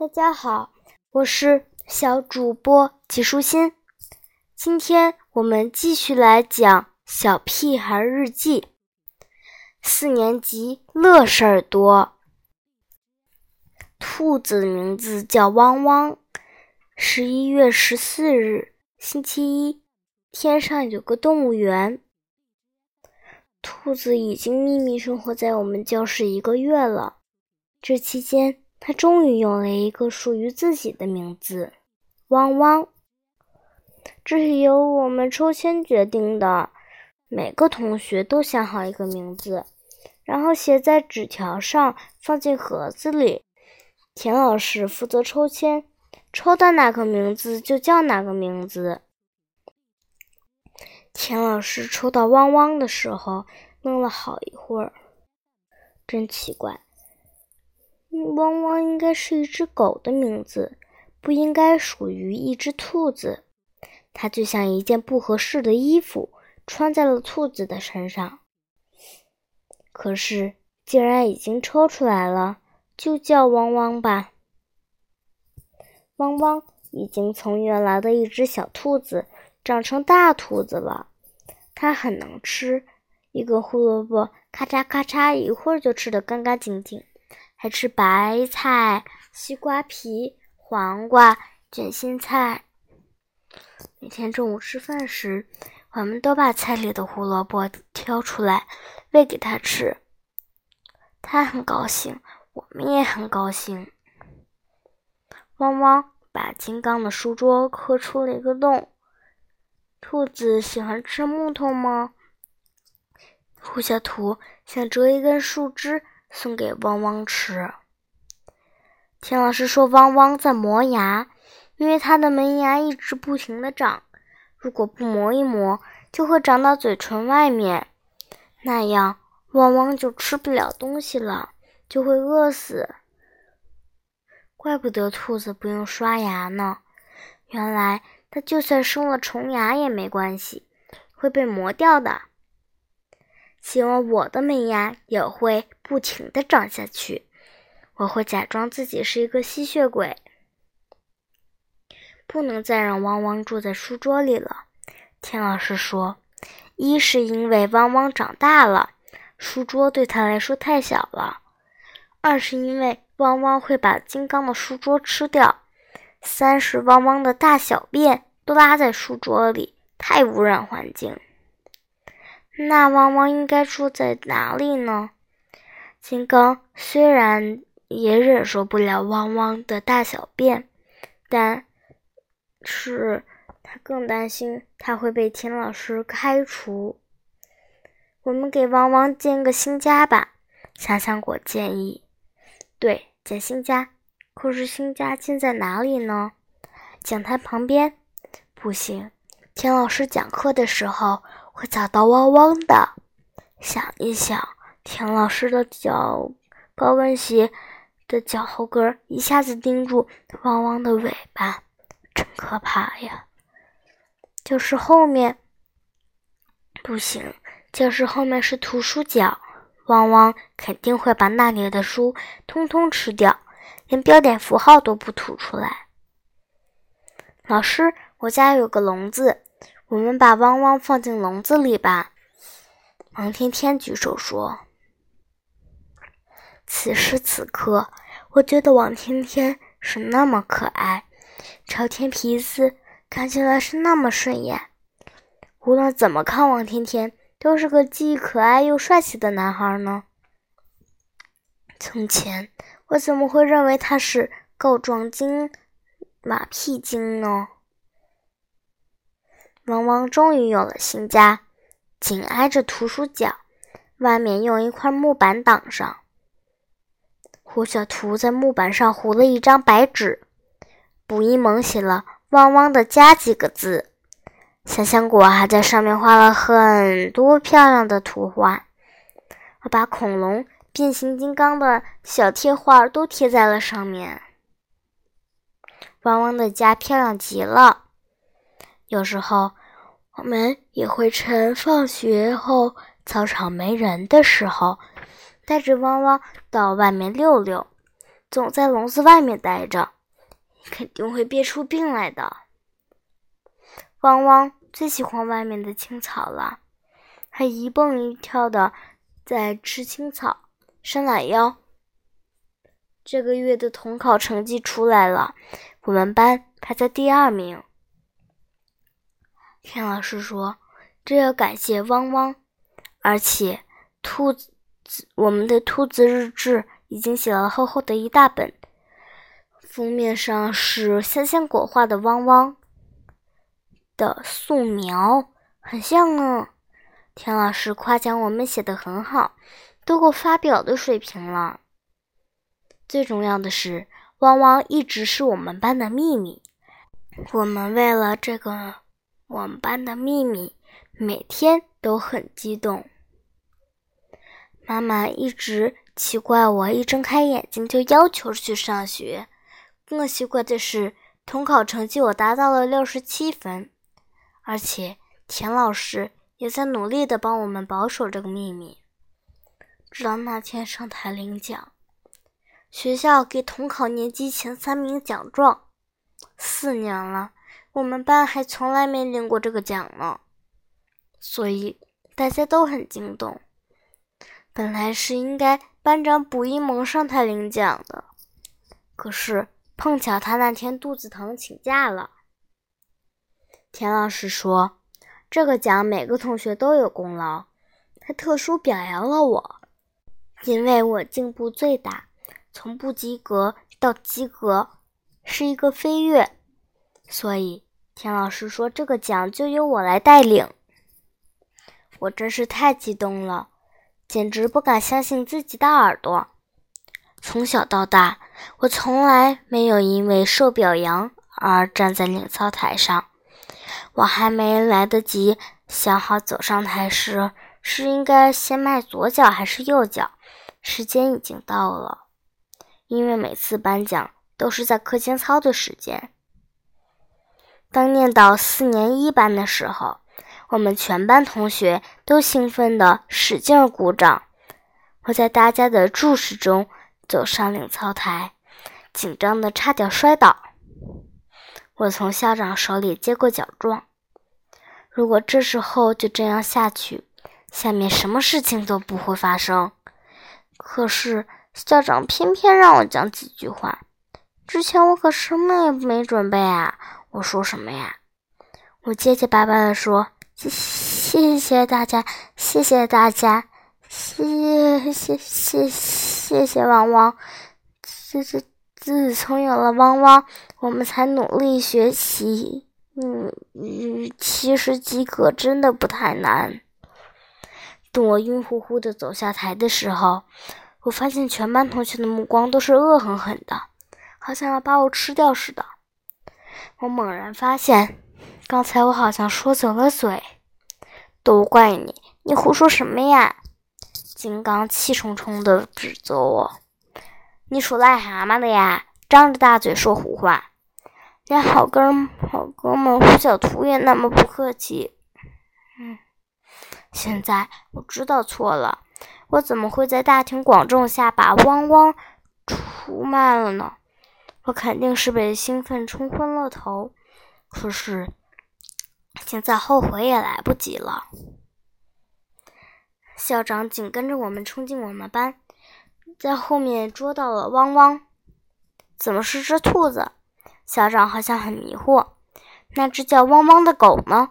大家好，我是小主播季舒心。今天我们继续来讲《小屁孩日记》。四年级乐事儿多。兔子的名字叫汪汪。十一月十四日，星期一，天上有个动物园。兔子已经秘密生活在我们教室一个月了。这期间。他终于有了一个属于自己的名字，汪汪。这是由我们抽签决定的，每个同学都想好一个名字，然后写在纸条上，放进盒子里。田老师负责抽签，抽到哪个名字就叫哪个名字。田老师抽到汪汪的时候，愣了好一会儿，真奇怪。汪汪应该是一只狗的名字，不应该属于一只兔子。它就像一件不合适的衣服，穿在了兔子的身上。可是，既然已经抽出来了，就叫汪汪吧。汪汪已经从原来的一只小兔子长成大兔子了。它很能吃，一个胡萝卜咔嚓咔嚓，一会儿就吃得干干净净。还吃白菜、西瓜皮、黄瓜、卷心菜。每天中午吃饭时，我们都把菜里的胡萝卜挑出来喂给他吃。他很高兴，我们也很高兴。汪汪把金刚的书桌磕出了一个洞。兔子喜欢吃木头吗？胡小图想折一根树枝。送给汪汪吃。田老师说：“汪汪在磨牙，因为它的门牙一直不停的长，如果不磨一磨，就会长到嘴唇外面，那样汪汪就吃不了东西了，就会饿死。怪不得兔子不用刷牙呢，原来它就算生了虫牙也没关系，会被磨掉的。”希望我的门牙也会不停的长下去。我会假装自己是一个吸血鬼。不能再让汪汪住在书桌里了，田老师说。一是因为汪汪长大了，书桌对他来说太小了；二是因为汪汪会把金刚的书桌吃掉；三是汪汪的大小便都拉在书桌里，太污染环境。那汪汪应该住在哪里呢？金刚虽然也忍受不了汪汪的大小便，但是他更担心他会被田老师开除。我们给汪汪建个新家吧，香香果建议。对，建新家。可是新家建在哪里呢？讲台旁边？不行，田老师讲课的时候。会找到汪汪的。想一想，田老师的脚高跟鞋的脚后跟一下子钉住汪汪的尾巴，真可怕呀！教室后面不行，教室后面是图书角，汪汪肯定会把那里的书通通吃掉，连标点符号都不吐出来。老师，我家有个笼子。我们把汪汪放进笼子里吧。王天天举手说：“此时此刻，我觉得王天天是那么可爱，朝天皮子看起来是那么顺眼。无论怎么看，王天天都是个既可爱又帅气的男孩呢。从前，我怎么会认为他是告状精、马屁精呢？”汪汪终于有了新家，紧挨着图书角，外面用一块木板挡上。胡小图在木板上糊了一张白纸，卜一萌写了“汪汪的家”几个字，香香果还在上面画了很多漂亮的图画。我把恐龙、变形金刚的小贴画都贴在了上面。汪汪的家漂亮极了，有时候。我们也会趁放学后操场没人的时候，带着汪汪到外面溜溜。总在笼子外面待着，肯定会憋出病来的。汪汪最喜欢外面的青草了，还一蹦一跳的在吃青草，伸懒腰。这个月的统考成绩出来了，我们班排在第二名。田老师说：“这要感谢汪汪，而且兔子，我们的兔子日志已经写了厚厚的一大本，封面上是香香果画的汪汪的素描，很像呢。”田老师夸奖我们写的很好，都够发表的水平了。最重要的是，汪汪一直是我们班的秘密。我们为了这个。我们班的秘密每天都很激动。妈妈一直奇怪我一睁开眼睛就要求去上学。更奇怪的是，统考成绩我达到了六十七分，而且田老师也在努力的帮我们保守这个秘密。直到那天上台领奖，学校给统考年级前三名奖状。四年了。我们班还从来没领过这个奖呢，所以大家都很惊动。本来是应该班长卜一萌上台领奖的，可是碰巧他那天肚子疼请假了。田老师说：“这个奖每个同学都有功劳，他特殊表扬了我，因为我进步最大，从不及格到及格，是一个飞跃。”所以，田老师说这个奖就由我来带领。我真是太激动了，简直不敢相信自己的耳朵。从小到大，我从来没有因为受表扬而站在领操台上。我还没来得及想好走上台时是应该先迈左脚还是右脚，时间已经到了。因为每次颁奖都是在课间操的时间。当念到四年一班的时候，我们全班同学都兴奋地使劲鼓掌。我在大家的注视中走上领操台，紧张的差点摔倒。我从校长手里接过奖状。如果这时候就这样下去，下面什么事情都不会发生。可是校长偏偏让我讲几句话。之前我可什么也没准备啊。我说什么呀？我结结巴巴地说：“谢谢谢大家，谢谢大家，谢谢谢谢谢汪汪。自自自从有了汪汪，我们才努力学习。嗯嗯，其实及格真的不太难。等我晕乎乎的走下台的时候，我发现全班同学的目光都是恶狠狠的，好像要把我吃掉似的。”我猛然发现，刚才我好像说走了嘴。都怪你，你胡说什么呀？金刚气冲冲地指责我：“你属癞蛤蟆的呀，张着大嘴说胡话。”连好哥好哥们胡小图也那么不客气。嗯，现在我知道错了，我怎么会在大庭广众下把汪汪出卖了呢？我肯定是被兴奋冲昏了头，可是现在后悔也来不及了。校长紧跟着我们冲进我们班，在后面捉到了汪汪。怎么是只兔子？校长好像很迷惑。那只叫汪汪的狗呢？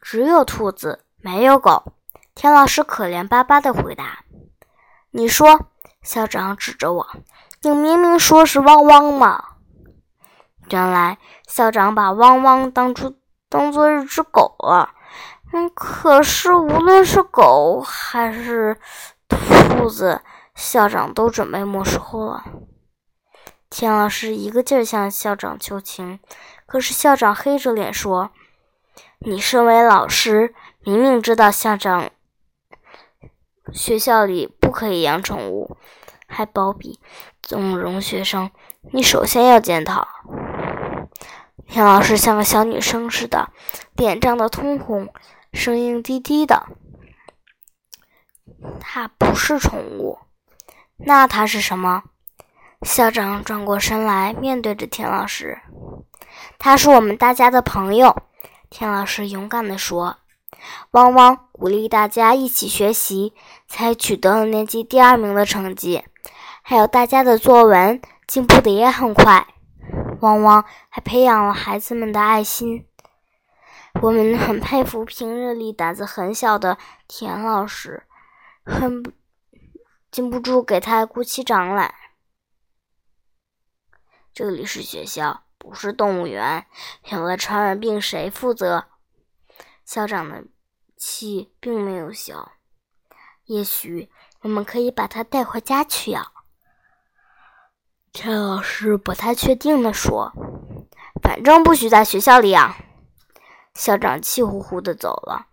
只有兔子，没有狗。田老师可怜巴巴的回答：“你说。”校长指着我。你明明说是汪汪嘛！原来校长把汪汪当出当做一只狗了。嗯，可是无论是狗还是兔子，校长都准备没收了。田老师一个劲儿向校长求情，可是校长黑着脸说：“你身为老师，明明知道校长学校里不可以养宠物。”还包庇纵容学生，你首先要检讨。田老师像个小女生似的，脸涨得通红，声音低低的。它不是宠物，那它是什么？校长转过身来，面对着田老师。他是我们大家的朋友，田老师勇敢地说。汪汪鼓励大家一起学习，才取得了年级第二名的成绩。还有大家的作文进步的也很快。汪汪还培养了孩子们的爱心。我们很佩服平日里胆子很小的田老师，很禁不住给他鼓起掌来。这里是学校，不是动物园。有了传染病，谁负责？校长的气并没有消。也许我们可以把它带回家去养。陈老师不太确定地说：“反正不许在学校里养。”校长气呼呼地走了。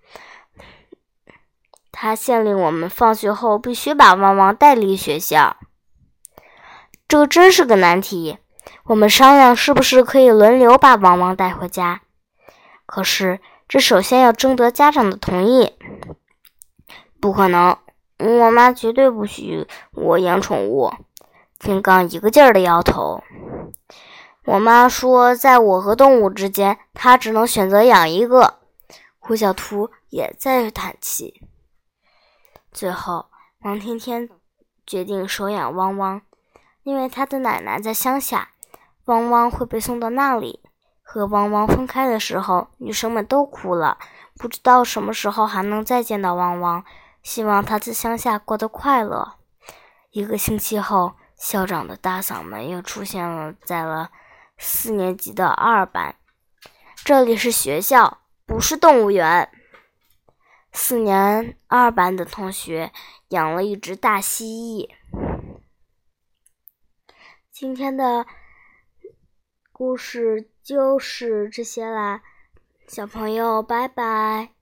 他限令我们放学后必须把汪汪带离学校。这真是个难题。我们商量是不是可以轮流把汪汪带回家，可是这首先要征得家长的同意。不可能，我妈绝对不许我养宠物。金刚一个劲儿的摇头。我妈说，在我和动物之间，她只能选择养一个。胡小图也在叹气。最后，王天天决定收养汪汪，因为他的奶奶在乡下。汪汪会被送到那里。和汪汪分开的时候，女生们都哭了，不知道什么时候还能再见到汪汪。希望他在乡下过得快乐。一个星期后，校长的大嗓门又出现了在了四年级的二班。这里是学校，不是动物园。四年二班的同学养了一只大蜥蜴。今天的。故事就是这些啦，小朋友，拜拜。